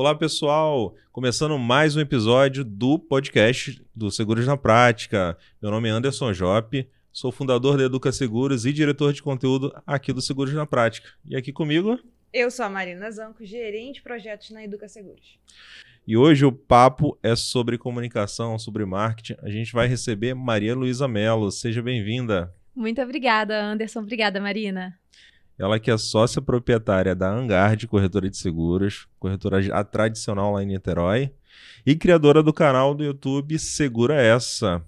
Olá, pessoal! Começando mais um episódio do podcast do Seguros na Prática. Meu nome é Anderson Jope, sou fundador da Educa Seguros e diretor de conteúdo aqui do Seguros na Prática. E aqui comigo. Eu sou a Marina Zanco, gerente de projetos na Educa Seguros. E hoje o papo é sobre comunicação, sobre marketing. A gente vai receber Maria Luísa Mello. Seja bem-vinda. Muito obrigada, Anderson. Obrigada, Marina. Ela que é sócia proprietária da Angard, corretora de seguros, corretora tradicional lá em Niterói, e criadora do canal do YouTube Segura Essa.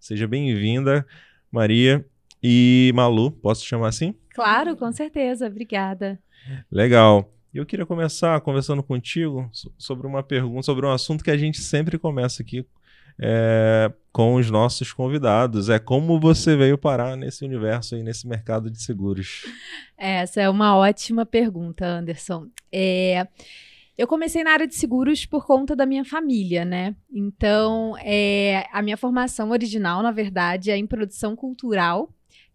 Seja bem-vinda, Maria. E Malu, posso te chamar assim? Claro, com certeza. Obrigada. Legal. Eu queria começar conversando contigo sobre uma pergunta, sobre um assunto que a gente sempre começa aqui é, com os nossos convidados. É como você veio parar nesse universo e nesse mercado de seguros? Essa é uma ótima pergunta, Anderson. É, eu comecei na área de seguros por conta da minha família, né? Então, é, a minha formação original, na verdade, é em produção cultural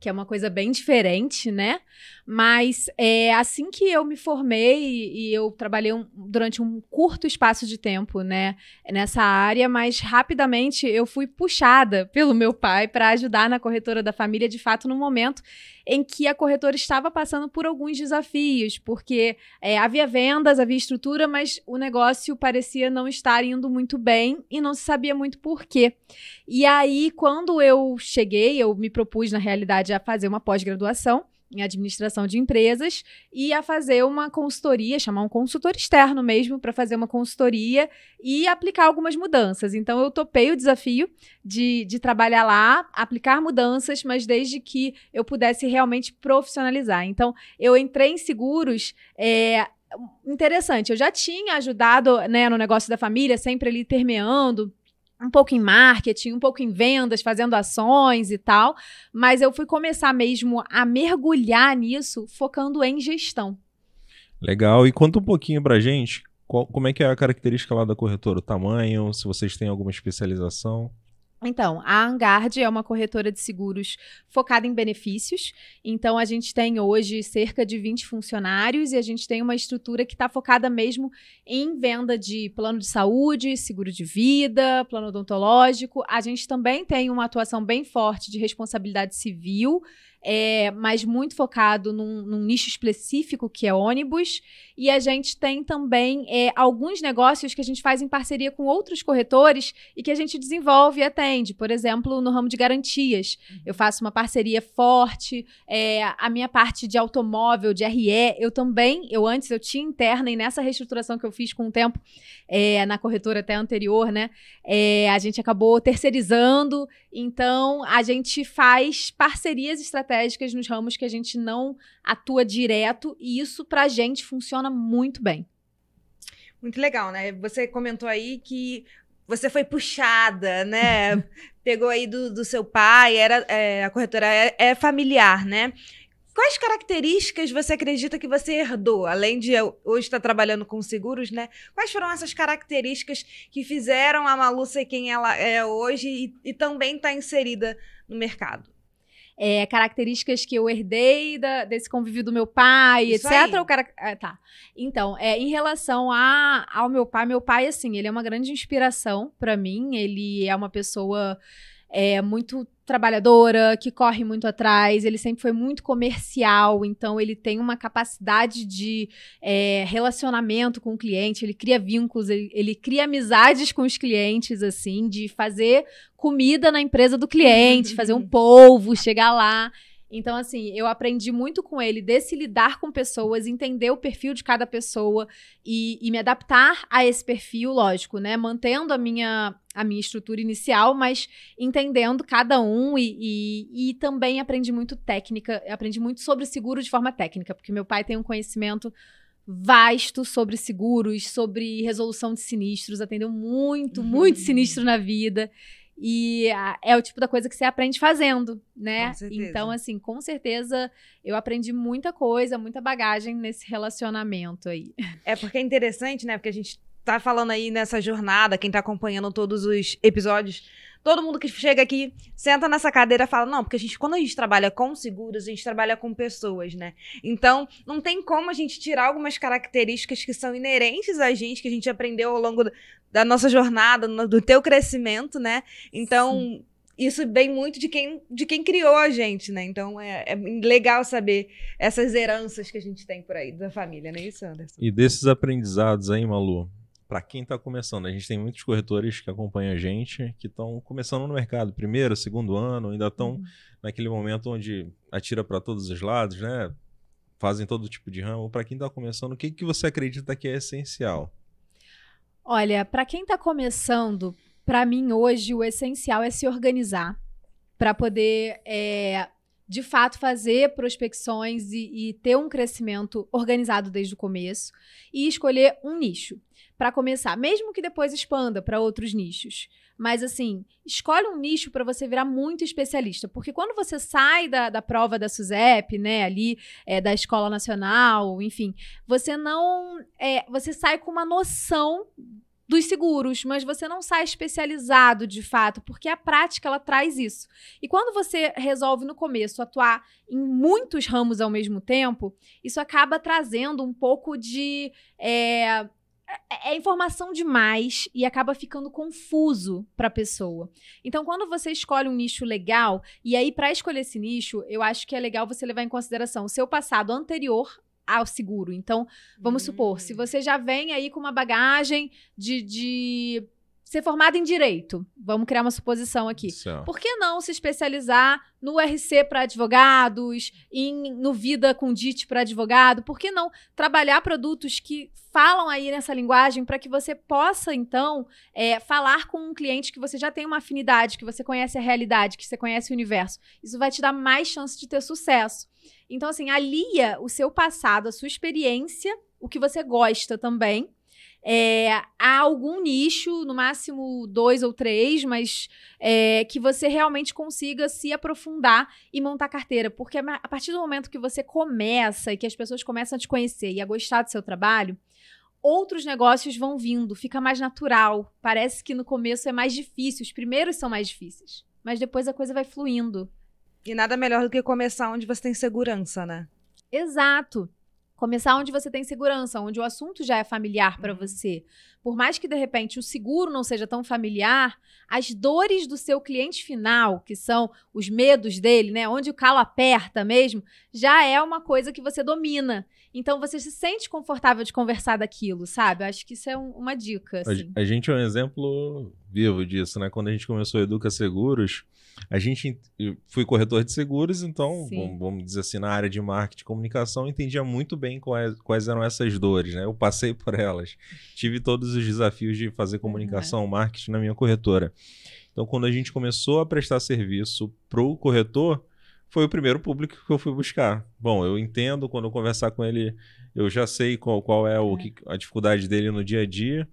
que é uma coisa bem diferente, né? Mas é, assim que eu me formei e eu trabalhei um, durante um curto espaço de tempo, né, nessa área, mas rapidamente eu fui puxada pelo meu pai para ajudar na corretora da família, de fato, no momento em que a corretora estava passando por alguns desafios, porque é, havia vendas, havia estrutura, mas o negócio parecia não estar indo muito bem e não se sabia muito por quê. E aí, quando eu cheguei, eu me propus, na realidade, a fazer uma pós-graduação em administração de empresas e a fazer uma consultoria, chamar um consultor externo mesmo para fazer uma consultoria e aplicar algumas mudanças. Então eu topei o desafio de, de trabalhar lá, aplicar mudanças, mas desde que eu pudesse realmente profissionalizar. Então eu entrei em seguros. É, interessante, eu já tinha ajudado né, no negócio da família, sempre ali permeando um pouco em marketing, um pouco em vendas, fazendo ações e tal, mas eu fui começar mesmo a mergulhar nisso, focando em gestão. Legal. E conta um pouquinho pra gente qual, como é que é a característica lá da corretora, o tamanho, se vocês têm alguma especialização. Então, a Angard é uma corretora de seguros focada em benefícios. Então, a gente tem hoje cerca de 20 funcionários e a gente tem uma estrutura que está focada mesmo em venda de plano de saúde, seguro de vida, plano odontológico. A gente também tem uma atuação bem forte de responsabilidade civil é, mas muito focado num, num, nicho específico que é ônibus. E a gente tem também é, alguns negócios que a gente faz em parceria com outros corretores e que a gente desenvolve e atende. Por exemplo, no ramo de garantias. Uhum. Eu faço uma parceria forte. É, a minha parte de automóvel, de RE, eu também, eu antes eu tinha interna e nessa reestruturação que eu fiz com o tempo é, na corretora até anterior, né? É, a gente acabou terceirizando. Então, a gente faz parcerias estratégicas estratégicas nos ramos que a gente não atua direto e isso para a gente funciona muito bem. Muito legal, né? Você comentou aí que você foi puxada, né? Pegou aí do, do seu pai, era é, a corretora é, é, familiar, né? Quais características você acredita que você herdou, além de hoje estar trabalhando com seguros, né? Quais foram essas características que fizeram a Malu ser quem ela é hoje e, e também estar tá inserida no mercado? É, características que eu herdei da, desse convívio do meu pai, Isso etc. Cara, é, tá. Então, é, em relação a, ao meu pai, meu pai, assim, ele é uma grande inspiração para mim. Ele é uma pessoa é, muito trabalhadora, que corre muito atrás, ele sempre foi muito comercial, então ele tem uma capacidade de é, relacionamento com o cliente, ele cria vínculos, ele, ele, cria amizades com os clientes, assim, de fazer comida na empresa do cliente, fazer um polvo, chegar lá. Então, assim, eu aprendi muito com ele desse lidar com pessoas, entender o perfil de cada pessoa e, e me adaptar a esse perfil, lógico, né? Mantendo a minha, a minha estrutura inicial, mas entendendo cada um e, e, e também aprendi muito técnica, aprendi muito sobre seguro de forma técnica, porque meu pai tem um conhecimento vasto sobre seguros, sobre resolução de sinistros, atendeu muito, muito sinistro na vida. E a, é o tipo da coisa que você aprende fazendo, né? Então, assim, com certeza eu aprendi muita coisa, muita bagagem nesse relacionamento aí. É porque é interessante, né? Porque a gente tá falando aí nessa jornada, quem tá acompanhando todos os episódios, todo mundo que chega aqui, senta nessa cadeira e fala: não, porque a gente, quando a gente trabalha com seguros, a gente trabalha com pessoas, né? Então, não tem como a gente tirar algumas características que são inerentes a gente, que a gente aprendeu ao longo da nossa jornada, no, do teu crescimento, né? Então. Sim isso vem muito de quem, de quem criou a gente, né? Então é, é, legal saber essas heranças que a gente tem por aí da família, não é isso, Anderson? E desses aprendizados aí, Malu, para quem está começando, a gente tem muitos corretores que acompanham a gente, que estão começando no mercado, primeiro, segundo ano, ainda estão uhum. naquele momento onde atira para todos os lados, né? Fazem todo tipo de ramo. Para quem está começando, o que, que você acredita que é essencial? Olha, para quem está começando, para mim hoje o essencial é se organizar para poder é, de fato fazer prospecções e, e, ter um crescimento organizado desde o começo e escolher um nicho para começar, mesmo que depois expanda para outros nichos. Mas assim, escolhe um nicho para você virar muito especialista, porque quando você sai da, da prova da SUSEP, né, ali é, da escola nacional, enfim, você não, é, você sai com uma noção dos seguros, mas você não sai especializado de fato, porque a prática ela traz isso. E quando você resolve no começo atuar em muitos ramos ao mesmo tempo, isso acaba trazendo um pouco de é, é, é informação demais e acaba ficando confuso para a pessoa. Então, quando você escolhe um nicho legal, e aí para escolher esse nicho, eu acho que é legal você levar em consideração o seu passado anterior ao seguro. Então, vamos supor, se hum. você já vem aí com uma bagagem de, de ser formado em direito, vamos criar uma suposição aqui. Certo. Por que não se especializar no RC para advogados, em, no Vida com DIT para advogado? Por que não trabalhar produtos que falam aí nessa linguagem para que você possa, então, é, falar com um cliente que você já tem uma afinidade, que você conhece a realidade, que você conhece o universo? Isso vai te dar mais chance de ter sucesso. Então, assim, alia o seu passado, a sua experiência, o que você gosta também. É, há algum nicho, no máximo dois ou três, mas é, que você realmente consiga se aprofundar e montar carteira. Porque a partir do momento que você começa e que as pessoas começam a te conhecer e a gostar do seu trabalho, outros negócios vão vindo, fica mais natural. Parece que no começo é mais difícil, os primeiros são mais difíceis, mas depois a coisa vai fluindo. E nada melhor do que começar onde você tem segurança, né? Exato. Começar onde você tem segurança, onde o assunto já é familiar para uhum. você. Por mais que de repente o seguro não seja tão familiar, as dores do seu cliente final, que são os medos dele, né, onde o calo aperta mesmo, já é uma coisa que você domina. Então você se sente confortável de conversar daquilo, sabe? Eu acho que isso é um, uma dica. Assim. A, a gente é um exemplo vivo disso, né? Quando a gente começou a Educa Seguros, a gente fui corretor de seguros, então, vamos, vamos, dizer assim, na área de marketing e comunicação, entendia muito bem quais, quais, eram essas dores, né? Eu passei por elas. Tive todos os desafios de fazer comunicação, marketing na minha corretora. Então, quando a gente começou a prestar serviço para o corretor, foi o primeiro público que eu fui buscar. Bom, eu entendo, quando eu conversar com ele, eu já sei qual, qual é, o, é. Que, a dificuldade dele no dia a dia.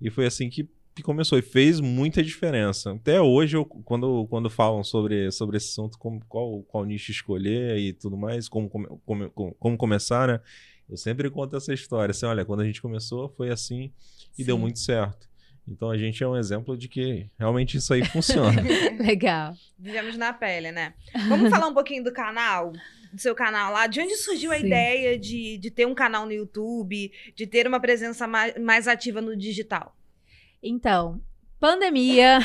E foi assim que que começou e fez muita diferença. Até hoje, eu, quando, quando falam sobre, sobre esse assunto, como, qual, qual nicho escolher e tudo mais, como, como, como, como começar, né? Eu sempre conto essa história. Assim, olha, quando a gente começou foi assim e Sim. deu muito certo. Então a gente é um exemplo de que realmente isso aí funciona. Legal. Vivemos na pele, né? Vamos falar um pouquinho do canal? Do seu canal lá, de onde surgiu a Sim. ideia de, de ter um canal no YouTube, de ter uma presença mais, mais ativa no digital? Então, pandemia.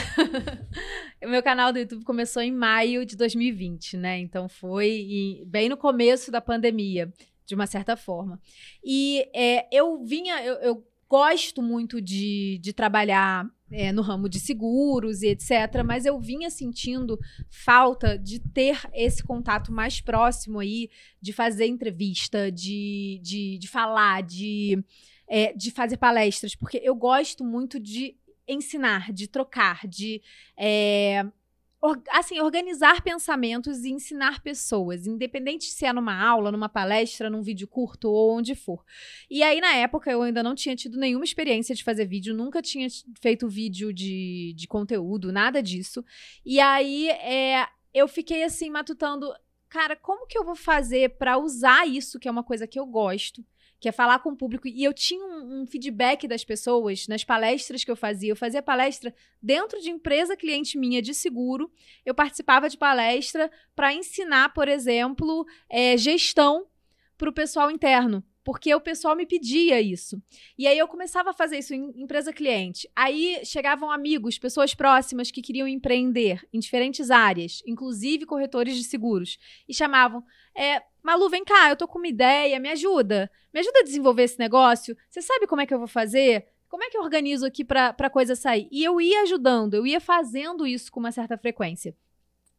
o meu canal do YouTube começou em maio de 2020, né? Então foi bem no começo da pandemia, de uma certa forma. E é, eu vinha, eu, eu, gosto muito de, de trabalhar é, no ramo de seguros e etc. Mas eu vinha sentindo falta de ter esse contato mais próximo aí, de fazer entrevista, de, de, de falar, de é, de fazer palestras, porque eu gosto muito de ensinar, de trocar, de é, or, assim organizar pensamentos e ensinar pessoas, independente se é numa aula, numa palestra, num vídeo curto ou onde for. E aí na época eu ainda não tinha tido nenhuma experiência de fazer vídeo, nunca tinha feito vídeo de, de conteúdo, nada disso. E aí é, eu fiquei assim matutando, cara, como que eu vou fazer para usar isso que é uma coisa que eu gosto? Que é falar com o público. E eu tinha um, um, feedback das pessoas nas palestras que eu fazia. Eu fazia palestra dentro de empresa cliente minha de seguro. Eu participava de palestra para ensinar, por exemplo, é, gestão para o pessoal interno porque o pessoal me pedia isso. E aí eu começava a fazer isso em empresa cliente. Aí chegavam amigos, pessoas próximas que queriam empreender em diferentes áreas, inclusive corretores de seguros, e chamavam: é, Malu, vem cá, eu tô com uma ideia, me ajuda. Me ajuda a desenvolver esse negócio. Você sabe como é que eu vou fazer? Como é que eu organizo aqui para a coisa sair? E eu ia ajudando, eu ia fazendo isso com uma certa frequência.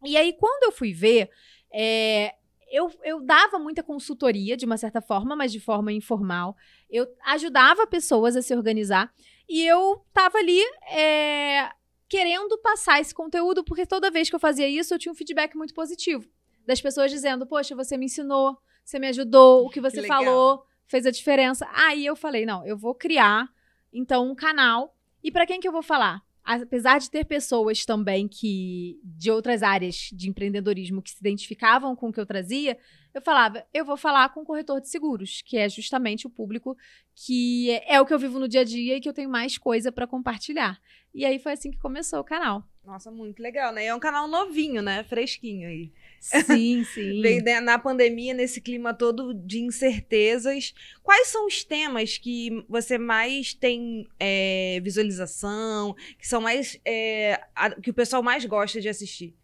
E aí, quando eu fui ver, é, eu, eu dava muita consultoria, de uma certa forma, mas de forma informal. Eu ajudava pessoas a se organizar. E eu tava ali é, querendo passar esse conteúdo, porque toda vez que eu fazia isso, eu tinha um feedback muito positivo. Das pessoas dizendo, poxa, você me ensinou, você me ajudou, o que você que falou fez a diferença. Aí eu falei, não, eu vou criar, então, um canal. E para quem que eu vou falar? Apesar de ter pessoas também que de outras áreas de empreendedorismo que se identificavam com o que eu trazia, eu falava, eu vou falar com o corretor de seguros, que é justamente o público que é, é o que eu vivo no dia a dia e que eu tenho mais coisa para compartilhar. E aí foi assim que começou o canal. Nossa, muito legal, né? É um canal novinho, né? Fresquinho aí. Sim, sim. Veio na pandemia, nesse clima todo de incertezas. Quais são os temas que você mais tem é, visualização, que são mais. É, a, que o pessoal mais gosta de assistir?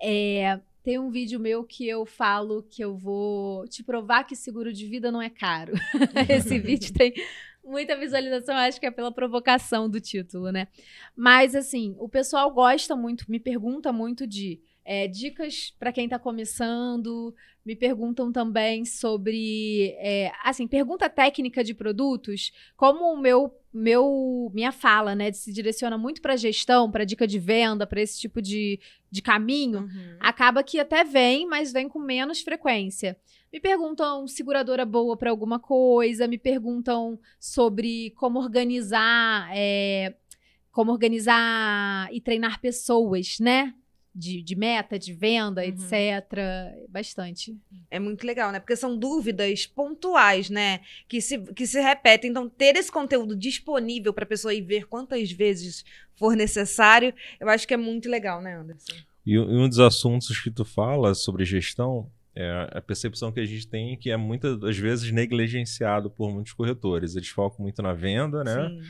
É, tem um vídeo meu que eu falo que eu vou te provar que seguro de vida não é caro. Esse vídeo tem muita visualização, acho que é pela provocação do título, né? Mas assim, o pessoal gosta muito, me pergunta muito de é, dicas para quem está começando, me perguntam também sobre, é, assim, pergunta técnica de produtos, como o meu, meu minha fala, né, se direciona muito para gestão, para dica de venda, para esse tipo de, de caminho, uhum. acaba que até vem, mas vem com menos frequência. Me perguntam seguradora boa para alguma coisa, me perguntam sobre como organizar, é, como organizar e treinar pessoas, né? De, de meta, de venda, uhum. etc. Bastante. É muito legal, né? Porque são dúvidas pontuais, né? Que se, que se repetem. Então, ter esse conteúdo disponível para a pessoa ir ver quantas vezes for necessário, eu acho que é muito legal, né, Anderson? E um dos assuntos que tu fala sobre gestão é a percepção que a gente tem que é muitas das vezes negligenciado por muitos corretores. Eles focam muito na venda, né? Sim.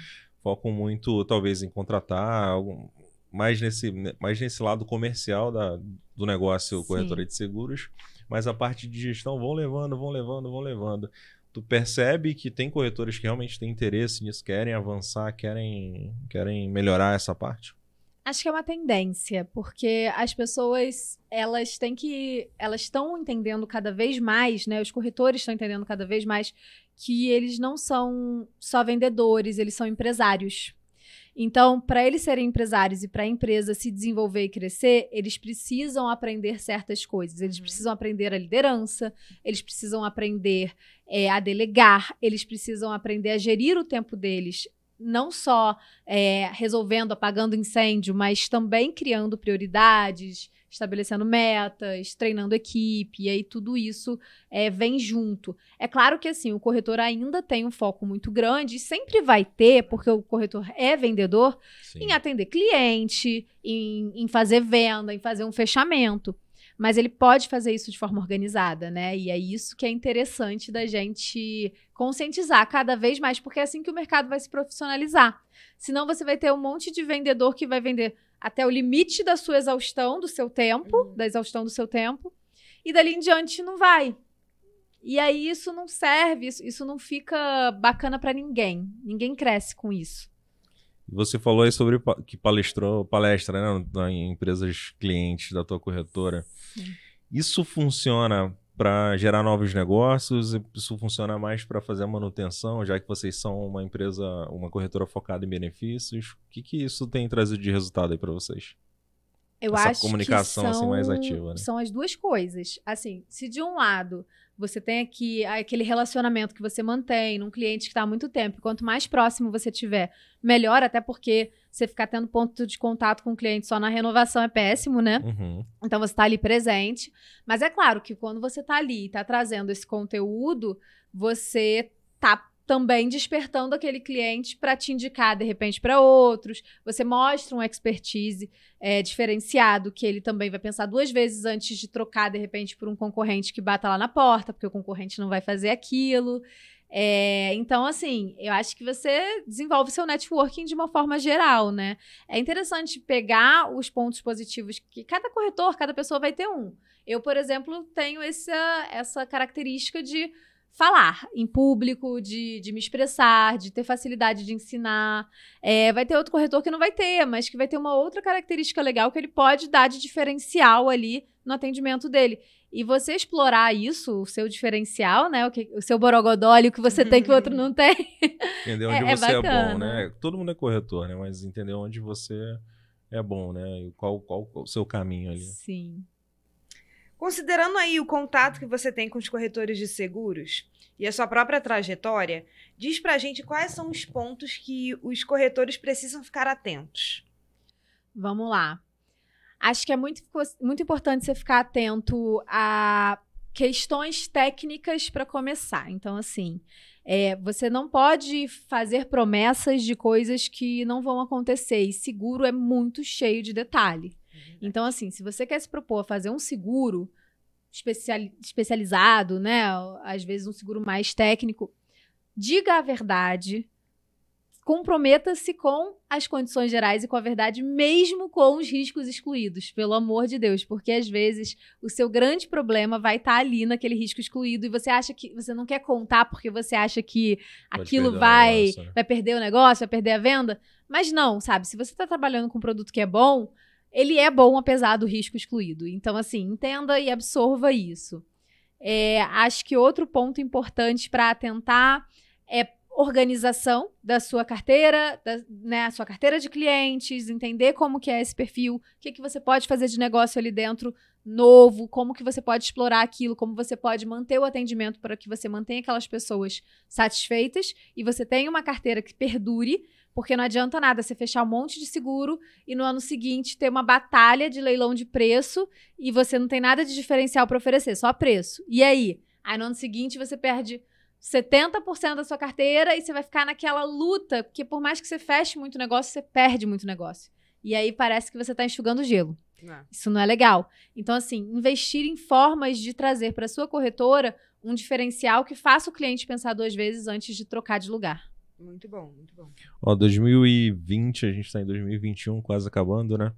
Focam muito, talvez, em contratar algum, mais nesse, mais nesse lado comercial da, do negócio Sim. corretora de seguros, mas a parte de gestão vão levando, vão levando, vão levando. Tu percebe que tem corretores que realmente têm interesse nisso, querem avançar, querem, querem melhorar essa parte? Acho que é uma tendência, porque as pessoas, elas têm que, elas estão entendendo cada vez mais, né? Os corretores estão entendendo cada vez mais que eles não são só vendedores, eles são empresários. Então, para eles serem empresários e para a empresa se desenvolver e crescer, eles precisam aprender certas coisas. Eles uhum. precisam aprender a liderança, eles precisam aprender é, a delegar, eles precisam aprender a gerir o tempo deles, não só é, resolvendo, apagando incêndio, mas também criando prioridades, estabelecendo metas, treinando equipe, e aí tudo isso é, vem junto. É claro que assim, o corretor ainda tem um foco muito grande, e sempre vai ter, porque o corretor é vendedor, Sim. em atender cliente, em, em fazer venda, em fazer um fechamento. Mas ele pode fazer isso de forma organizada, né? E é isso que é interessante da gente conscientizar cada vez mais, porque é assim que o mercado vai se profissionalizar. Senão você vai ter um monte de vendedor que vai vender até o limite da sua exaustão, do seu tempo, uhum. da exaustão do seu tempo, e dali em diante não vai. E aí isso não serve, isso, isso não fica bacana para ninguém. Ninguém cresce com isso. Você falou aí sobre que palestrou palestra né, em empresas clientes da tua corretora. Sim. Isso funciona para gerar novos negócios? Isso funciona mais para fazer a manutenção, já que vocês são uma empresa, uma corretora focada em benefícios? O que, que isso tem trazido de resultado aí para vocês? Eu Essa acho comunicação que são, assim mais ativa, né? são as duas coisas. Assim, se de um lado você tem aqui aquele relacionamento que você mantém num cliente que está há muito tempo. Quanto mais próximo você tiver, melhor, até porque você ficar tendo ponto de contato com o cliente só na renovação é péssimo, né? Uhum. Então você está ali presente. Mas é claro que quando você está ali e está trazendo esse conteúdo, você tá também despertando aquele cliente para te indicar de repente para outros. Você mostra um expertise é, diferenciado que ele também vai pensar duas vezes antes de trocar de repente por um concorrente que bata lá na porta, porque o concorrente não vai fazer aquilo. É, então, assim, eu acho que você desenvolve seu networking de uma forma geral, né? É interessante pegar os pontos positivos que cada corretor, cada pessoa vai ter um. Eu, por exemplo, tenho essa, essa característica de falar em público, de, de me expressar, de ter facilidade de ensinar. É, vai ter outro corretor que não vai ter, mas que vai ter uma outra característica legal que ele pode dar de diferencial ali no atendimento dele. E você explorar isso, o seu diferencial, né? O, que, o seu borogodólio que você tem que o outro não tem. Entender onde é, você é, é, bom, né? Todo mundo é corretor, né? Mas entender onde você é bom, né? E qual, qual o seu caminho ali. Sim. Considerando aí o contato que você tem com os corretores de seguros e a sua própria trajetória, diz pra gente quais são os pontos que os corretores precisam ficar atentos. Vamos lá. Acho que é muito, muito importante você ficar atento a questões técnicas para começar. Então, assim, é, você não pode fazer promessas de coisas que não vão acontecer. E seguro é muito cheio de detalhe. Então, assim, se você quer se propor a fazer um seguro especializado, né? Às vezes um seguro mais técnico, diga a verdade, comprometa-se com as condições gerais e com a verdade, mesmo com os riscos excluídos, pelo amor de Deus, porque às vezes o seu grande problema vai estar tá ali naquele risco excluído e você acha que você não quer contar porque você acha que Pode aquilo vai, né? vai perder o negócio, vai perder a venda, mas não, sabe? Se você está trabalhando com um produto que é bom, ele é bom apesar do risco excluído. Então, assim, entenda e absorva isso. É, acho que outro ponto importante para atentar é organização da sua carteira, da, né, sua carteira de clientes, entender como que é esse perfil, o que, que você pode fazer de negócio ali dentro novo, como que você pode explorar aquilo, como você pode manter o atendimento para que você mantenha aquelas pessoas satisfeitas e você tenha uma carteira que perdure, porque não adianta nada você fechar um monte de seguro e no ano seguinte ter uma batalha de leilão de preço e você não tem nada de diferencial para oferecer, só preço. E aí? Aí no ano seguinte você perde 70% da sua carteira e você vai ficar naquela luta, porque por mais que você feche muito negócio, você perde muito negócio. E aí parece que você está enxugando gelo. Não. Isso não é legal. Então, assim, investir em formas de trazer para sua corretora um diferencial que faça o cliente pensar duas vezes antes de trocar de lugar. Muito bom, muito bom. Ó, 2020, a gente está em 2021, quase acabando, né?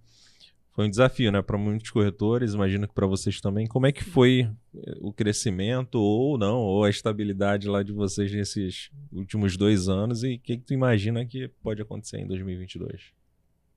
Foi um desafio, né, para muitos corretores, imagino que para vocês também. Como é que foi eh, o crescimento ou não, ou a estabilidade lá de vocês nesses últimos dois anos e o que, que tu imagina que pode acontecer em 2022?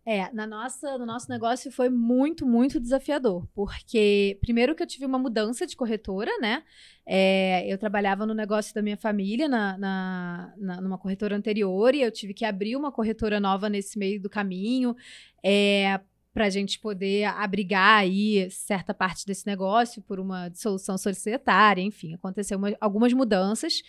É, na nossa, no nosso negócio foi muito, muito desafiador, porque primeiro que eu tive uma mudança de corretora, né? É, eu trabalhava no negócio da minha família, na, na, na, numa corretora anterior, e eu tive que abrir uma corretora nova nesse meio do caminho, é, para a gente poder abrigar aí certa parte desse negócio por uma dissolução societária, enfim, aconteceu uma, algumas mudanças.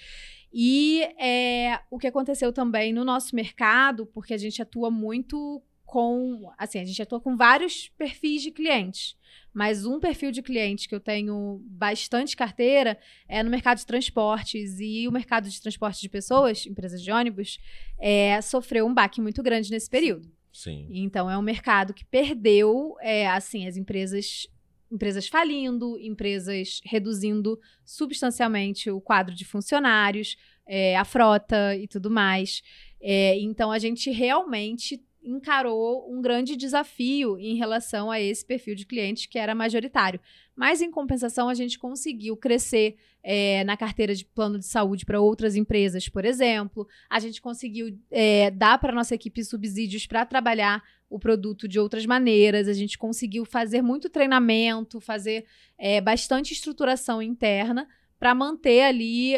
E é, o que aconteceu também no nosso mercado, porque a gente atua muito com. Assim, a gente atua com vários perfis de clientes. Mas um perfil de cliente que eu tenho bastante carteira é no mercado de transportes. E o mercado de transporte de pessoas, empresas de ônibus, é, sofreu um baque muito grande nesse período. Sim. Então é um mercado que perdeu, é, assim, as empresas empresas falindo, empresas reduzindo substancialmente o quadro de funcionários, é, a frota e tudo mais. É, então a gente realmente encarou um grande desafio em relação a esse perfil de cliente que era majoritário. Mas, em compensação, a gente conseguiu crescer é, na carteira de plano de saúde para outras empresas, por exemplo. A gente conseguiu é, dar para nossa equipe subsídios para trabalhar o produto de outras maneiras. A gente conseguiu fazer muito treinamento, fazer é, bastante estruturação interna para manter ali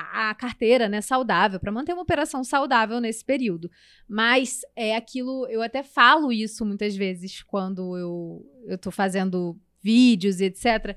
a, carteira né, saudável, para manter uma operação saudável nesse período. Mas é aquilo, eu até falo isso muitas vezes quando eu estou fazendo vídeos e etc.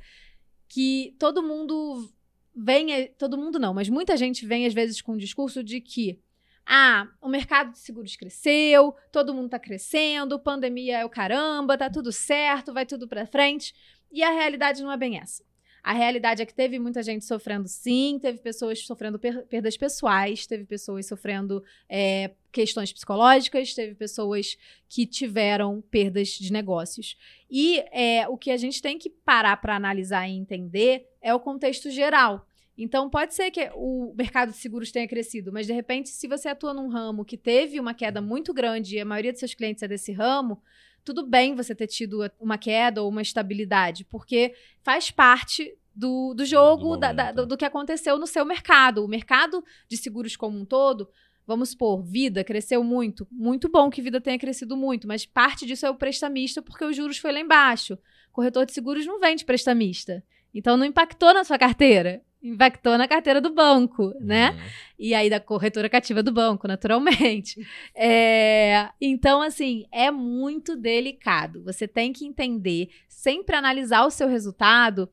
Que todo mundo vem, todo mundo não, mas muita gente vem às vezes com o discurso de que ah, o mercado de seguros cresceu, todo mundo está crescendo, pandemia é o caramba, tá tudo certo, vai tudo para frente. E a realidade não é bem essa. A realidade é que teve muita gente sofrendo, sim, teve pessoas sofrendo per perdas pessoais, teve pessoas sofrendo é, questões psicológicas, teve pessoas que tiveram perdas de negócios. E é, o que a gente tem que parar para analisar e entender é o contexto geral. Então, pode ser que o mercado de seguros tenha crescido, mas de repente, se você atua num ramo que teve uma queda muito grande e a maioria dos seus clientes é desse ramo, tudo bem você ter tido uma queda ou uma estabilidade, porque faz parte do, do jogo, do, da, da, do, do que aconteceu no seu mercado. O mercado de seguros como um todo Vamos supor, vida cresceu muito. Muito bom que vida tenha crescido muito, mas parte disso é o prestamista porque os juros foi lá embaixo. Corretor de seguros não vende prestamista. Então não impactou na sua carteira impactou na carteira do banco, né? Uhum. E aí da corretora cativa do banco, naturalmente. É, então, assim, é muito delicado. Você tem que entender, sempre analisar o seu resultado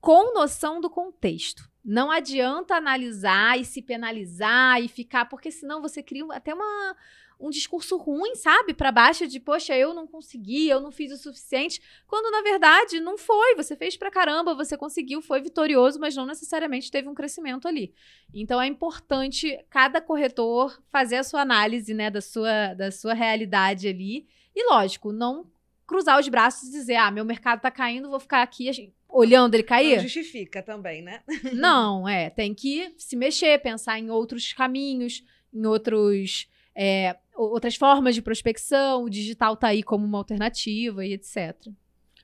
com noção do contexto. Não adianta analisar e se penalizar e ficar, porque senão você cria até uma, um discurso ruim, sabe? Para baixo de, poxa, eu não consegui, eu não fiz o suficiente, quando na verdade não foi. Você fez pra caramba, você conseguiu, foi vitorioso, mas não necessariamente teve um crescimento ali. Então é importante cada corretor fazer a sua análise, né, da sua, da sua realidade ali. E lógico, não cruzar os braços e dizer, ah, meu mercado tá caindo, vou ficar aqui olhando ele cair. Não justifica também, né? não, é, tem que se mexer, pensar em outros caminhos, em outros é, outras formas de prospecção, o digital está aí como uma alternativa e etc.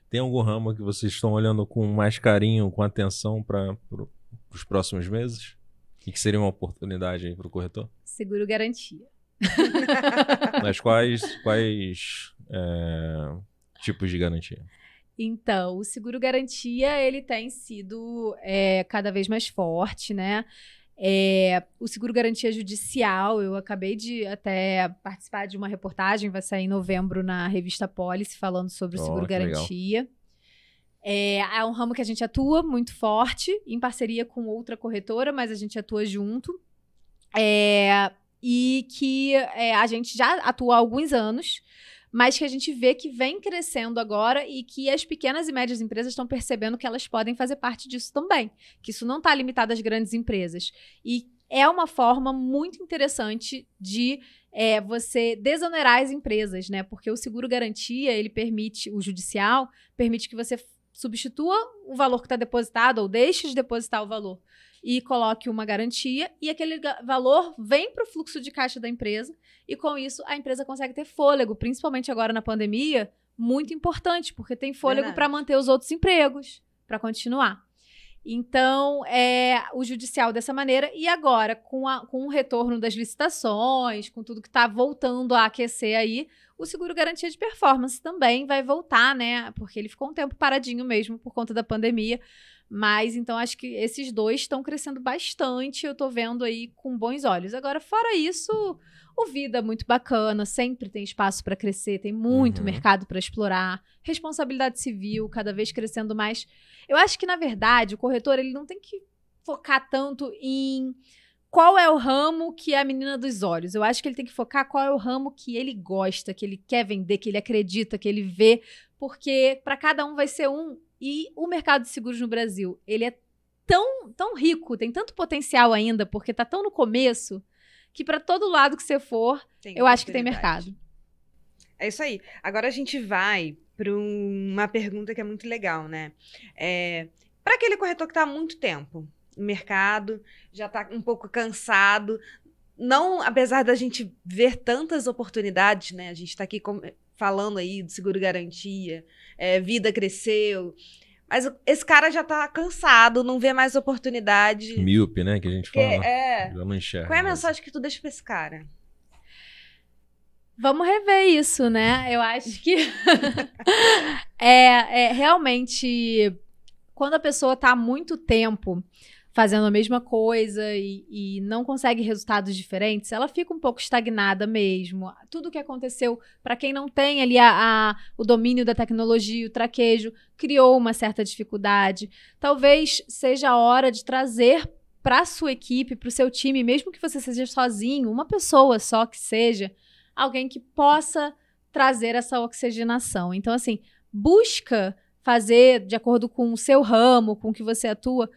Tem algum ramo que vocês estão olhando com mais carinho, com atenção para pro, os próximos meses? E que seria uma oportunidade para o corretor? Seguro garantia. Mas quais, quais é, tipos de garantia? Então, o seguro garantia ele tem sido é, cada vez mais forte, né? É, o seguro garantia judicial, eu acabei de até participar de uma reportagem, vai sair em novembro na revista Policy, falando sobre o oh, seguro garantia. É, é, um ramo que a gente atua muito forte, em parceria com outra corretora, mas a gente atua junto. É, e que é, a gente já atua há alguns anos mas que a gente vê que vem crescendo agora e que as pequenas e médias empresas estão percebendo que elas podem fazer parte disso também, que isso não está limitado às grandes empresas. E é uma forma muito interessante de é, você desonerar as empresas, né? Porque o seguro garantia, ele permite, o judicial, permite que você substitua o valor que está depositado ou deixe de depositar o valor e coloque uma garantia e aquele valor vem para o fluxo de caixa da empresa e com isso a empresa consegue ter fôlego, principalmente agora na pandemia, muito importante, porque tem fôlego para manter os outros empregos, para continuar. Então, é o judicial dessa maneira. E agora, com, a, com o retorno das licitações, com tudo que está voltando a aquecer aí, o seguro garantia de performance também vai voltar, né? Porque ele ficou um tempo paradinho mesmo por conta da pandemia. Mas então acho que esses dois estão crescendo bastante. Eu tô vendo aí com bons olhos. Agora, fora isso, o Vida é muito bacana, sempre tem espaço para crescer, tem muito uhum. mercado para explorar. Responsabilidade civil cada vez crescendo mais. Eu acho que na verdade o corretor ele não tem que focar tanto em qual é o ramo que é a menina dos olhos. Eu acho que ele tem que focar qual é o ramo que ele gosta, que ele quer vender, que ele acredita, que ele vê, porque para cada um vai ser um e o mercado de seguros no Brasil, ele é tão, tão rico, tem tanto potencial ainda, porque está tão no começo, que para todo lado que você for, tem eu acho que tem mercado. É isso aí. Agora a gente vai para uma pergunta que é muito legal, né? É, para aquele corretor que está há muito tempo no mercado, já está um pouco cansado, não, apesar da gente ver tantas oportunidades, né? A gente está aqui falando aí do seguro garantia, é, vida cresceu. Mas esse cara já tá cansado, não vê mais oportunidade. Míope, né? Que a gente fala. É. não enxerga. Qual é a mensagem que tu deixa pra esse cara? Vamos rever isso, né? Eu acho que é, é realmente quando a pessoa tá há muito tempo fazendo a mesma coisa e, e, não consegue resultados diferentes, ela fica um pouco estagnada mesmo. Tudo que aconteceu, para quem não tem ali a, a, o domínio da tecnologia, o traquejo, criou uma certa dificuldade. Talvez seja a hora de trazer para sua equipe, para o seu time, mesmo que você seja sozinho, uma pessoa só que seja, alguém que possa trazer essa oxigenação. Então, assim, busca fazer de acordo com o seu ramo, com o que você atua,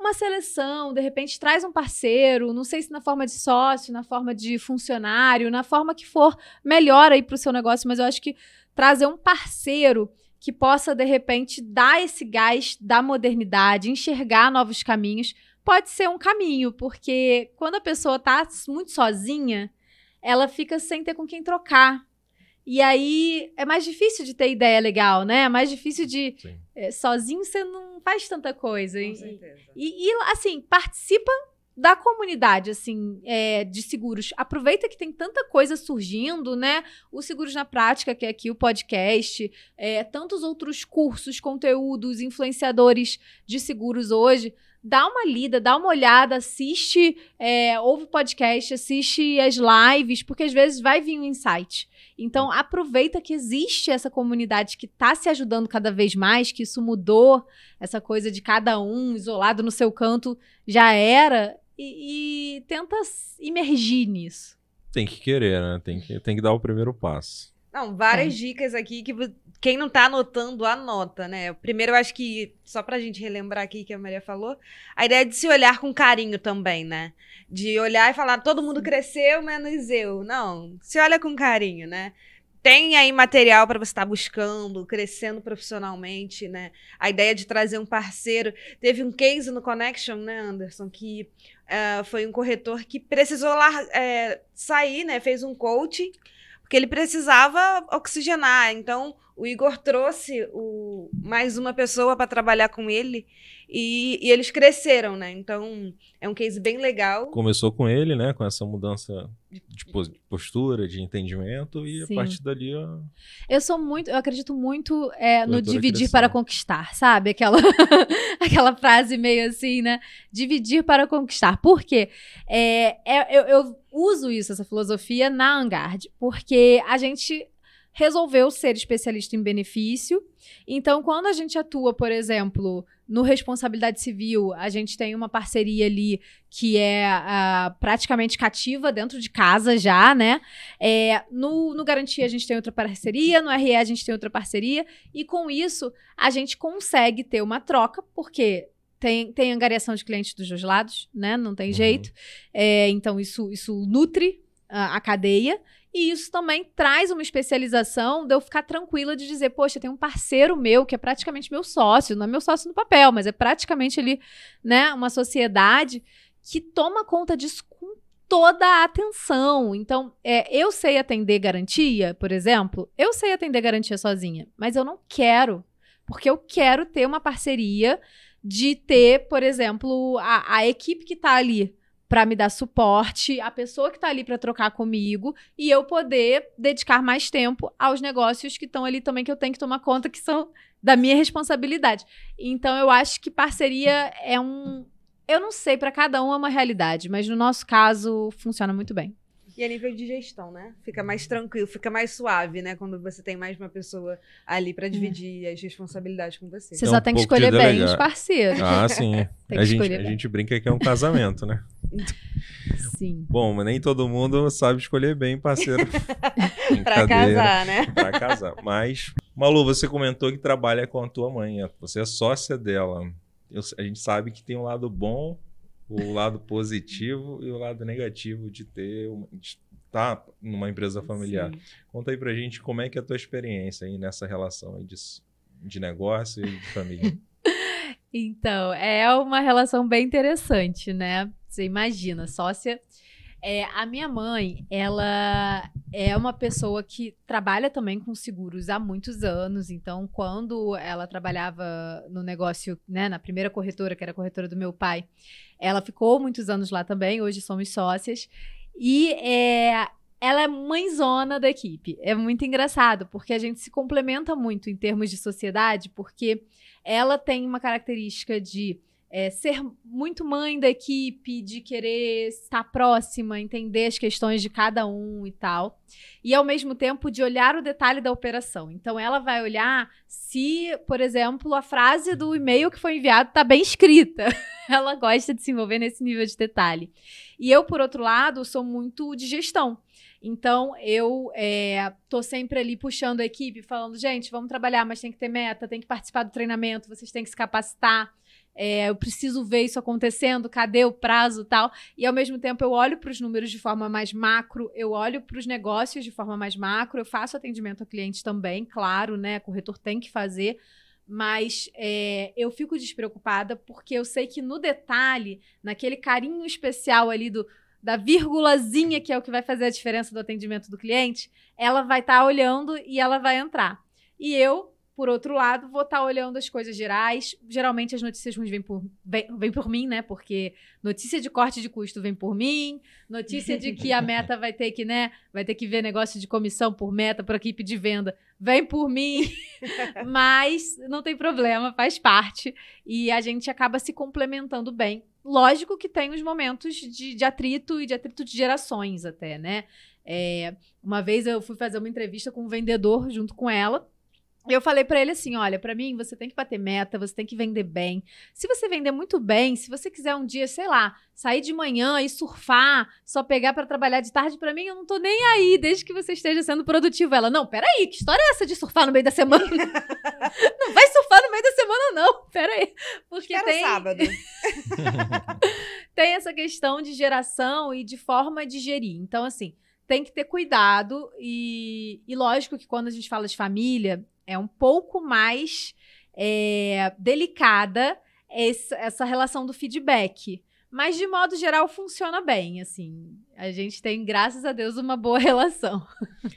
uma seleção, de repente traz um parceiro, não sei se na forma de sócio, na forma de funcionário, na forma que for melhor aí para o seu negócio, mas eu acho que trazer um parceiro que possa, de repente, dar esse gás da modernidade, enxergar novos caminhos, pode ser um caminho, porque quando a pessoa está muito sozinha, ela fica sem ter com quem trocar. E aí é mais difícil de ter ideia legal, né? É mais difícil de. É, sozinho você não faz tanta coisa. Com e, certeza. e, e, assim, participa da comunidade, assim, é, de seguros. Aproveita que tem tanta coisa surgindo, né? O Seguros na Prática, que é aqui o podcast, é, tantos outros cursos, conteúdos, influenciadores de seguros hoje. Dá uma lida, dá uma olhada, assiste, é, ouve o podcast, assiste as lives, porque às vezes vai vir um insight. Então, aproveita que existe essa comunidade que está se ajudando cada vez mais, que isso mudou, essa coisa de cada um isolado no seu canto já era, e, e tenta imergir nisso. Tem que querer, né? Tem que, tem que dar o primeiro passo. Não, várias é. dicas aqui que quem não tá anotando, anota, né? Primeiro, eu acho que, só pra gente relembrar aqui que a Maria falou, a ideia de se olhar com carinho também, né? De olhar e falar, todo mundo cresceu, menos eu. Não, se olha com carinho, né? Tem aí material para você estar tá buscando, crescendo profissionalmente, né? A ideia de trazer um parceiro. Teve um case no Connection, né, Anderson, que uh, foi um corretor que precisou lá, é, sair, né? Fez um coaching porque ele precisava oxigenar. Então, o Igor trouxe o, mais uma pessoa para trabalhar com ele e, e, eles cresceram, né? Então, é um case bem legal. Começou com ele, né? Com essa mudança de postura, de entendimento, e Sim. a partir dali. Ó... Eu sou muito, eu acredito muito é, no dividir cresceu. para conquistar, sabe? Aquela, aquela frase meio assim, né? Dividir para conquistar. Por quê? É, é, eu, eu uso isso, essa filosofia, na Angard, porque a gente resolveu ser especialista em benefício. Então, quando a gente atua, por exemplo, no responsabilidade civil, a gente tem uma parceria ali que é uh, praticamente cativa dentro de casa já, né? É, no, no Garantia a gente tem outra parceria, no RE a gente tem outra parceria, e com isso a gente consegue ter uma troca, porque tem, tem angariação de clientes dos dois lados, né? Não tem uhum. jeito. É, então, isso, isso nutre a, a cadeia. E isso também traz uma especialização de eu ficar tranquila de dizer, poxa, tem um parceiro meu que é praticamente meu sócio, não é meu sócio no papel, mas é praticamente ali, né, uma sociedade que toma conta disso com toda a atenção. Então, é, eu sei atender garantia, por exemplo, eu sei atender garantia sozinha, mas eu não quero, porque eu quero ter uma parceria de ter, por exemplo, a, a equipe que está ali para me dar suporte, a pessoa que está ali para trocar comigo e eu poder dedicar mais tempo aos negócios que estão ali também que eu tenho que tomar conta que são da minha responsabilidade. Então eu acho que parceria é um eu não sei, para cada um é uma realidade, mas no nosso caso funciona muito bem. E a nível de gestão, né? Fica mais tranquilo, fica mais suave, né? Quando você tem mais uma pessoa ali para dividir é. as responsabilidades com você. Você só um tem que escolher bem os parceiros. Ah, sim. a, gente, a gente brinca que é um casamento, né? Sim. Bom, mas nem todo mundo sabe escolher bem parceiro. para casar, né? Para casar. Mas, Malu, você comentou que trabalha com a tua mãe. Você é sócia dela. Eu, a gente sabe que tem um lado bom o lado positivo e o lado negativo de ter uma, de estar numa empresa familiar. Sim. Conta aí pra gente como é que é a tua experiência aí nessa relação aí de, de negócio e de família. então, é uma relação bem interessante, né? Você imagina, sócia é, a minha mãe, ela é uma pessoa que trabalha também com seguros há muitos anos. Então, quando ela trabalhava no negócio, né, na primeira corretora, que era a corretora do meu pai, ela ficou muitos anos lá também. Hoje somos sócias. E é, ela é mãezona da equipe. É muito engraçado, porque a gente se complementa muito em termos de sociedade, porque ela tem uma característica de é, ser muito mãe da equipe, de querer estar próxima, entender as questões de cada um e tal. E ao mesmo tempo de olhar o detalhe da operação. Então ela vai olhar se, por exemplo, a frase do e-mail que foi enviado está bem escrita. ela gosta de se envolver nesse nível de detalhe. E eu, por outro lado, sou muito de gestão. Então, eu é, tô sempre ali puxando a equipe, falando, gente, vamos trabalhar, mas tem que ter meta, tem que participar do treinamento, vocês têm que se capacitar. É, eu preciso ver isso acontecendo, cadê o prazo tal. E ao mesmo tempo eu olho para os números de forma mais macro, eu olho para os negócios de forma mais macro, eu faço atendimento a clientes também, claro, né? Corretor tem que fazer. Mas é, eu fico despreocupada porque eu sei que no detalhe, naquele carinho especial ali do, da vírgulazinha que é o que vai fazer a diferença do atendimento do cliente, ela vai estar tá olhando e ela vai entrar. E eu por outro lado, vou estar tá olhando as coisas gerais. Geralmente as notícias ruins vêm por, vem, por mim, né? Porque notícia de corte de custo vem por mim, notícia de que a meta vai ter que, né? Vai ter que ver negócio de comissão por meta, por equipe de venda, vem por mim. Mas não tem problema, faz parte. E a gente acaba se complementando bem. Lógico que tem os momentos de, de atrito e de atrito de gerações até, né? É, uma vez eu fui fazer uma entrevista com um vendedor junto com ela eu falei para ele assim: olha, para mim você tem que bater meta, você tem que vender bem. Se você vender muito bem, se você quiser um dia, sei lá, sair de manhã e surfar, só pegar para trabalhar de tarde, para mim eu não tô nem aí, desde que você esteja sendo produtivo. Ela, não, peraí, que história é essa de surfar no meio da semana? não vai surfar no meio da semana, não, peraí. Porque Espera tem. sábado. tem essa questão de geração e de forma de gerir. Então, assim tem que ter cuidado e, e lógico que quando a gente fala de família, é um pouco mais é, delicada essa, relação do feedback. Mas, de modo geral, funciona bem, assim. A gente tem, graças a Deus, uma boa relação.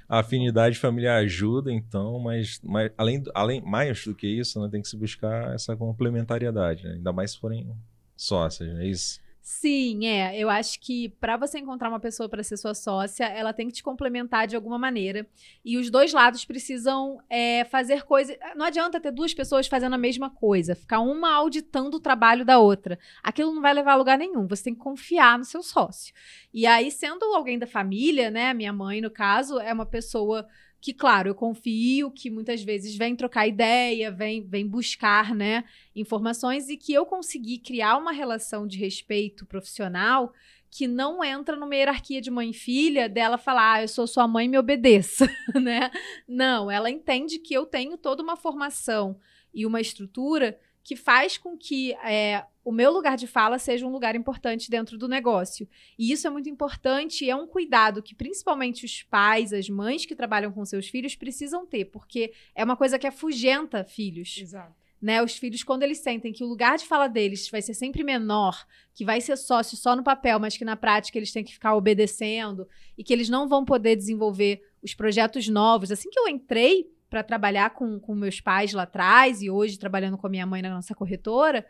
A afinidade familiar ajuda, então, mas, mas além, além, mais do que isso, né, tem que se buscar essa complementariedade, né? ainda mais se forem sócias, é isso? Sim, é. Eu acho que para você encontrar uma pessoa para ser sua sócia, ela tem que te complementar de alguma maneira. E os dois lados precisam é, fazer coisas. Não adianta ter duas pessoas fazendo a mesma coisa, ficar uma auditando o trabalho da outra. Aquilo não vai levar a lugar nenhum. Você tem que confiar no seu sócio. E aí, sendo alguém da família, né? Minha mãe, no caso, é uma pessoa que, claro, eu confio, que muitas vezes vem trocar ideia, vem, vem buscar né, informações e que eu consegui criar uma relação de respeito profissional que não entra numa hierarquia de mãe e filha dela falar, ah, eu sou sua mãe, me obedeça, né? Não, ela entende que eu tenho toda uma formação e uma estrutura que faz com que é, o meu lugar de fala seja um lugar importante dentro do negócio. E isso é muito importante e é um cuidado que principalmente os pais, as mães que trabalham com seus filhos precisam ter, porque é uma coisa que afugenta filhos. Exato. Né, os filhos, quando eles sentem que o lugar de fala deles vai ser sempre menor, que vai ser sócio só no papel, mas que na prática eles têm que ficar obedecendo e que eles não vão poder desenvolver os projetos novos. Assim que eu entrei, para trabalhar com, com meus pais lá atrás e hoje trabalhando com a minha mãe na nossa corretora,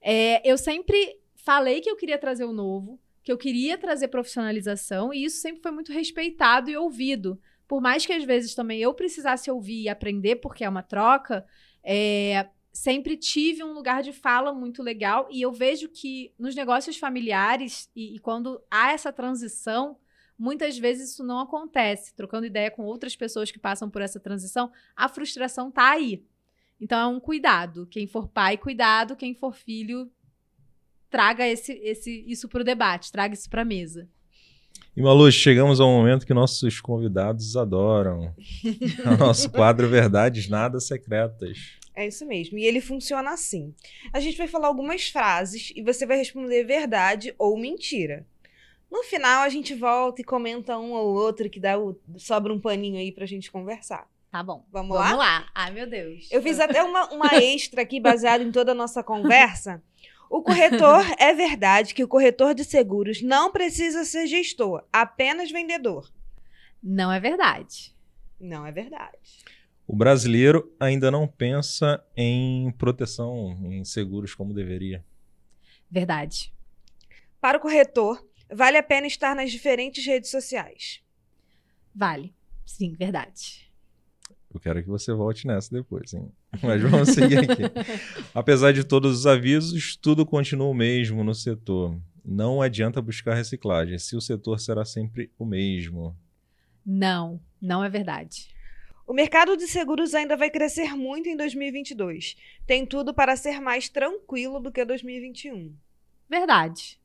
é, eu sempre falei que eu queria trazer o novo, que eu queria trazer profissionalização e isso sempre foi muito respeitado e ouvido. Por mais que às vezes também eu precisasse ouvir e aprender, porque é uma troca, é, sempre tive um lugar de fala muito legal e eu vejo que nos negócios familiares e, e quando há essa transição, Muitas vezes isso não acontece. Trocando ideia com outras pessoas que passam por essa transição, a frustração está aí. Então é um cuidado. Quem for pai, cuidado. Quem for filho, traga esse, esse, isso para o debate, traga isso para a mesa. E Malu, chegamos ao momento que nossos convidados adoram. o nosso quadro Verdades Nada Secretas. É isso mesmo. E ele funciona assim. A gente vai falar algumas frases e você vai responder verdade ou mentira. No final, a gente volta e comenta um ou outro que dá o, sobra um paninho aí pra gente conversar. Tá bom. Vamos, lá? Vamos lá. Ai, meu Deus. Eu fiz até uma, uma extra aqui, baseado em toda a nossa conversa. O corretor, é verdade que o corretor de seguros não precisa ser gestor, apenas vendedor. Não é verdade. Não é verdade. O brasileiro ainda não pensa em proteção, em seguros como deveria. Verdade. Para o corretor, Vale a pena estar nas diferentes redes sociais. Vale. Sim, verdade. Eu quero que você volte nessa depois, hein? Mas vamos seguir aqui. Apesar de todos os avisos, tudo continua o mesmo no setor. Não adianta buscar reciclagem, se o setor será sempre o mesmo. Não, não é verdade. O mercado de seguros ainda vai crescer muito em 2022. Tem tudo para ser mais tranquilo do que 2021. Verdade.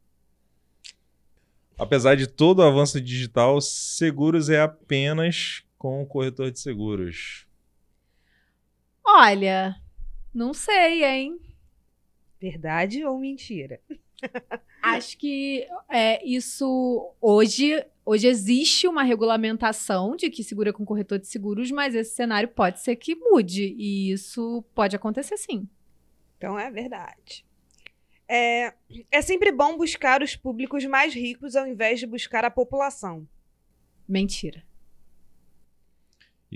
Apesar de todo o avanço digital, seguros é apenas com o corretor de seguros. Olha, não sei, hein? Verdade ou mentira? Acho que é, isso hoje, hoje existe uma regulamentação de que segura com corretor de seguros, mas esse cenário pode ser que mude e isso pode acontecer sim. Então é verdade. É, é sempre bom buscar os públicos mais ricos ao invés de buscar a população. Mentira.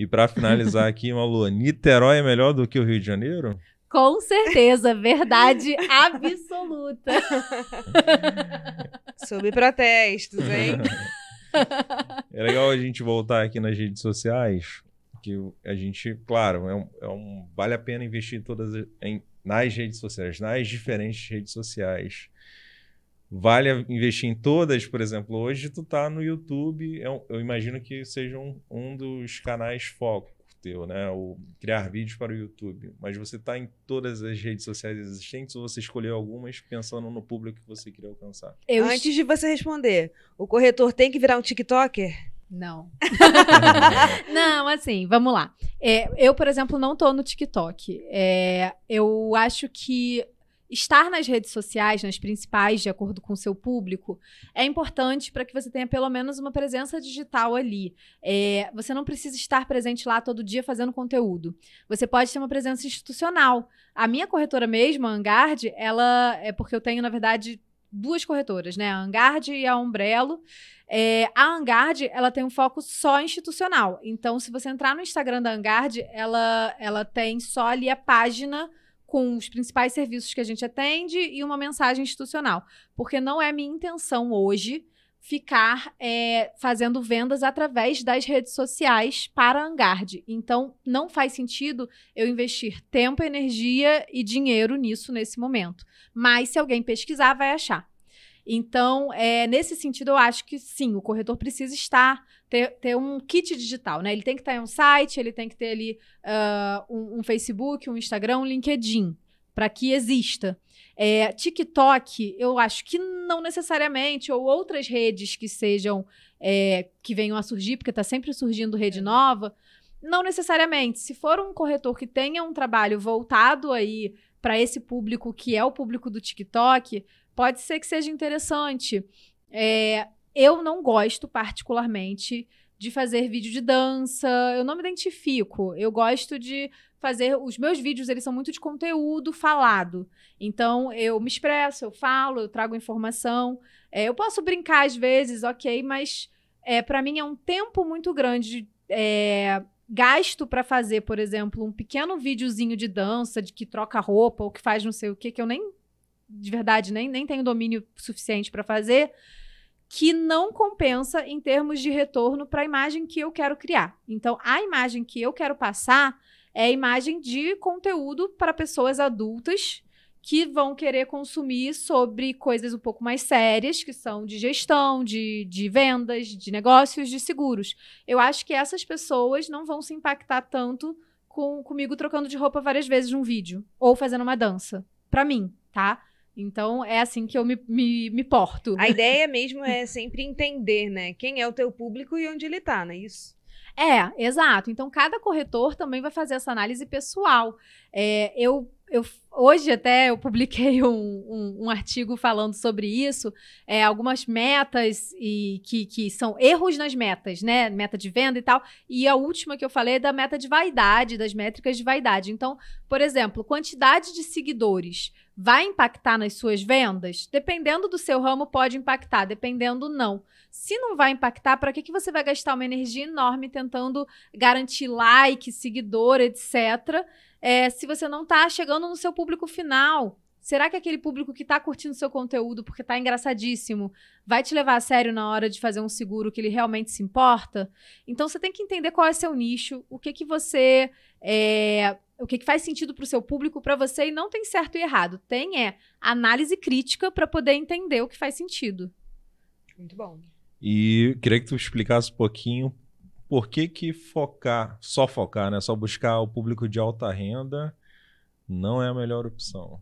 E para finalizar aqui, Malu, Niterói é melhor do que o Rio de Janeiro? Com certeza, verdade absoluta. Sob protestos, hein? É legal a gente voltar aqui nas redes sociais, que a gente, claro, é um, é um vale a pena investir em todas em, nas redes sociais, nas diferentes redes sociais. Vale investir em todas, por exemplo, hoje tu tá no YouTube, eu, é eu imagino que seja um, um dos canais foco teu, né? O criar vídeos para o YouTube. Mas você está em todas as redes sociais existentes ou você escolheu algumas pensando no público que você queria alcançar? Eu... Antes de você responder, o corretor tem que virar um TikToker? Não. não, assim, vamos lá. É, eu, por exemplo, não estou no TikTok. É, eu acho que estar nas redes sociais, nas principais, de acordo com o seu público, é importante para que você tenha pelo menos uma presença digital ali. É, você não precisa estar presente lá todo dia fazendo conteúdo. Você pode ter uma presença institucional. A minha corretora mesmo, a Angard, ela é porque eu tenho, na verdade, duas corretoras, né? A Angard e a Umbrello. É, a Angard, ela tem um foco só institucional. Então, se você entrar no Instagram da Angard, ela, ela tem só ali a página com os principais serviços que a gente atende e uma mensagem institucional. Porque não é minha intenção hoje ficar é, fazendo vendas através das redes sociais para a Angard. Então, não faz sentido eu investir tempo, energia e dinheiro nisso nesse momento. Mas se alguém pesquisar, vai achar. Então, é, nesse sentido, eu acho que sim, o corretor precisa estar, ter, ter um kit digital, né? Ele tem que estar em um site, ele tem que ter ali uh, um, um, Facebook, um Instagram, um LinkedIn, para que exista. É, TikTok, eu acho que não necessariamente, ou outras redes que sejam, é, que venham a surgir, porque está sempre surgindo rede é. nova, não necessariamente. Se for um corretor que tenha um trabalho voltado aí para esse público que é o público do TikTok, pode ser que seja interessante. É, eu não gosto particularmente de fazer vídeo de dança, eu não me identifico. Eu gosto de fazer os meus vídeos, eles são muito de conteúdo falado. Então eu me expresso, eu falo, eu trago informação. É, eu posso brincar às vezes, ok, mas é, para mim é um tempo muito grande é, gasto para fazer, por exemplo, um pequeno videozinho de dança, de que troca roupa ou que faz não sei o que, que eu nem de verdade nem, nem tenho domínio suficiente para fazer, que não compensa em termos de retorno para a imagem que eu quero criar. Então, a imagem que eu quero passar é a imagem de conteúdo para pessoas adultas que vão querer consumir sobre coisas um pouco mais sérias, que são de gestão, de, de vendas, de negócios, de seguros. Eu acho que essas pessoas não vão se impactar tanto com, comigo trocando de roupa várias vezes num vídeo ou fazendo uma dança. Para mim, tá? Então é assim que eu me, me, me porto. A ideia mesmo é sempre entender, né? Quem é o teu público e onde ele está, não é isso? É, exato. Então, cada corretor também vai fazer essa análise pessoal. É, eu eu, hoje até eu publiquei um, um, um, artigo falando sobre isso, é, algumas metas e que, que são erros nas metas, né? Meta de venda e tal. E a última que eu falei é da meta de vaidade, das métricas de vaidade. Então, por exemplo, quantidade de seguidores vai impactar nas suas vendas? Dependendo do seu ramo, pode impactar, dependendo, não. Se não vai impactar, para que, que você vai gastar uma energia enorme tentando garantir like, seguidor, etc., é, se você não está chegando no seu público final. Será que aquele público que está curtindo seu conteúdo porque está engraçadíssimo vai te levar a sério na hora de fazer um seguro que ele realmente se importa? Então você tem que entender qual é seu nicho, o que que você é, o que, que faz sentido para o seu público, para você, e não tem certo e errado. Tem é análise crítica para poder entender o que faz sentido. Muito bom. E queria que tu explicasse um pouquinho por que que focar, só focar, né? Só buscar o público de alta renda não é a melhor opção.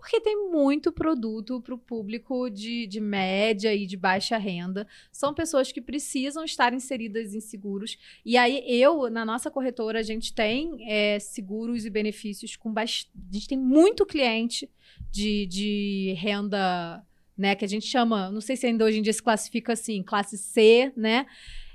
Porque tem muito produto para o público de, de média e de baixa renda. São pessoas que precisam estar inseridas em seguros. E aí, eu, na nossa corretora, a gente tem é, seguros e benefícios com bastante. A gente tem muito cliente de, de renda, né? Que a gente chama, não sei se ainda hoje em dia se classifica assim, classe C, né?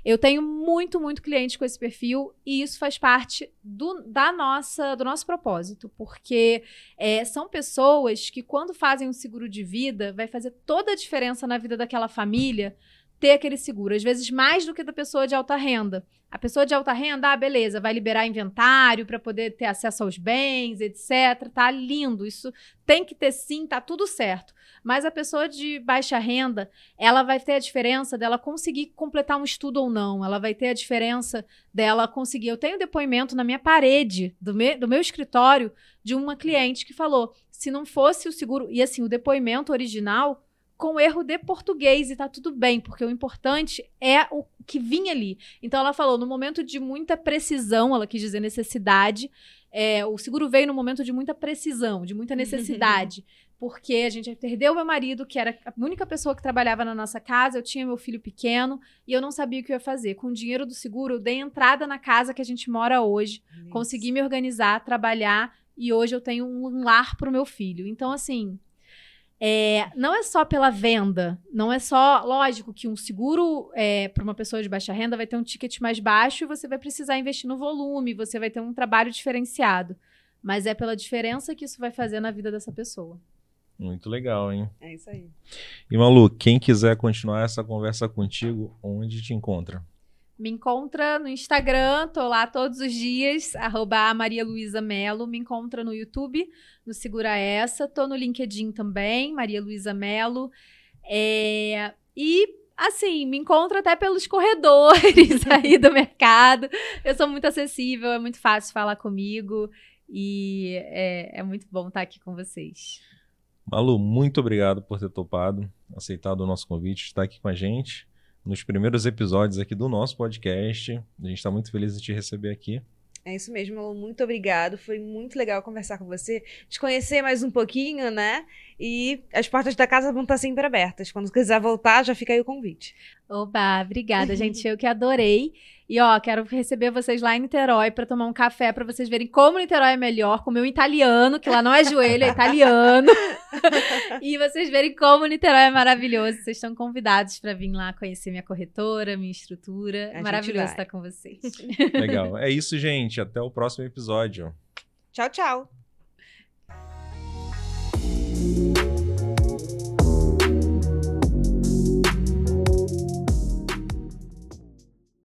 Eu tenho muito, muito cliente com esse perfil e isso faz parte do, da nossa, do nosso propósito, porque é, são pessoas que, quando fazem um seguro de vida, vai fazer toda a diferença na vida daquela família ter aquele seguro, às vezes mais do que da pessoa de alta renda. A pessoa de alta renda, ah, beleza, vai liberar inventário para poder ter acesso aos bens, etc. Tá lindo, isso tem que ter sim, tá tudo certo. Mas a pessoa de baixa renda, ela vai ter a diferença dela conseguir completar um estudo ou não. Ela vai ter a diferença dela conseguir. Eu tenho depoimento na minha parede do, me, do meu escritório de uma cliente que falou: se não fosse o seguro. E assim, o depoimento original com erro de português e tá tudo bem, porque o importante é o que vinha ali. Então ela falou, no momento de muita precisão, ela quis dizer necessidade, é, o seguro veio no momento de muita precisão, de muita necessidade porque a gente perdeu meu marido, que era a única pessoa que trabalhava na nossa casa, eu tinha meu filho pequeno e eu não sabia o que eu ia fazer. Com o dinheiro do seguro, eu dei entrada na casa que a gente mora hoje, Isso. consegui me organizar, trabalhar e hoje eu tenho um lar para o meu filho. Então, assim, é, não é só pela venda, não é só. Lógico que um seguro é, para uma pessoa de baixa renda vai ter um ticket mais baixo e você vai precisar investir no volume, você vai ter um trabalho diferenciado. Mas é pela diferença que isso vai fazer na vida dessa pessoa. Muito legal, hein? É isso aí. E Malu, quem quiser continuar essa conversa contigo, onde te encontra? Me encontra no Instagram, tô lá todos os dias, arroba Maria Luísa Melo. Me encontra no YouTube, no Segura Essa. Tô no LinkedIn também, Maria Luísa Melo. É... E, assim, me encontra até pelos corredores aí do mercado. Eu sou muito acessível, é muito fácil falar comigo. E é, é muito bom estar aqui com vocês. Malu, muito obrigado por ter topado, aceitado o nosso convite, estar aqui com a gente nos primeiros episódios aqui do nosso podcast. A gente está muito feliz de te receber aqui. É isso mesmo, muito obrigado. Foi muito legal conversar com você, te conhecer mais um pouquinho, né? E as portas da casa vão estar sempre abertas. Quando quiser voltar, já fica aí o convite. Oba, obrigada, gente. Eu que adorei. E ó, quero receber vocês lá em Niterói para tomar um café para vocês verem como Niterói é melhor, comer um italiano, que lá não é joelho, é italiano. e vocês verem como Niterói é maravilhoso. Vocês estão convidados para vir lá conhecer minha corretora, minha estrutura. A maravilhoso estar com vocês. Legal. É isso, gente. Até o próximo episódio. Tchau, tchau.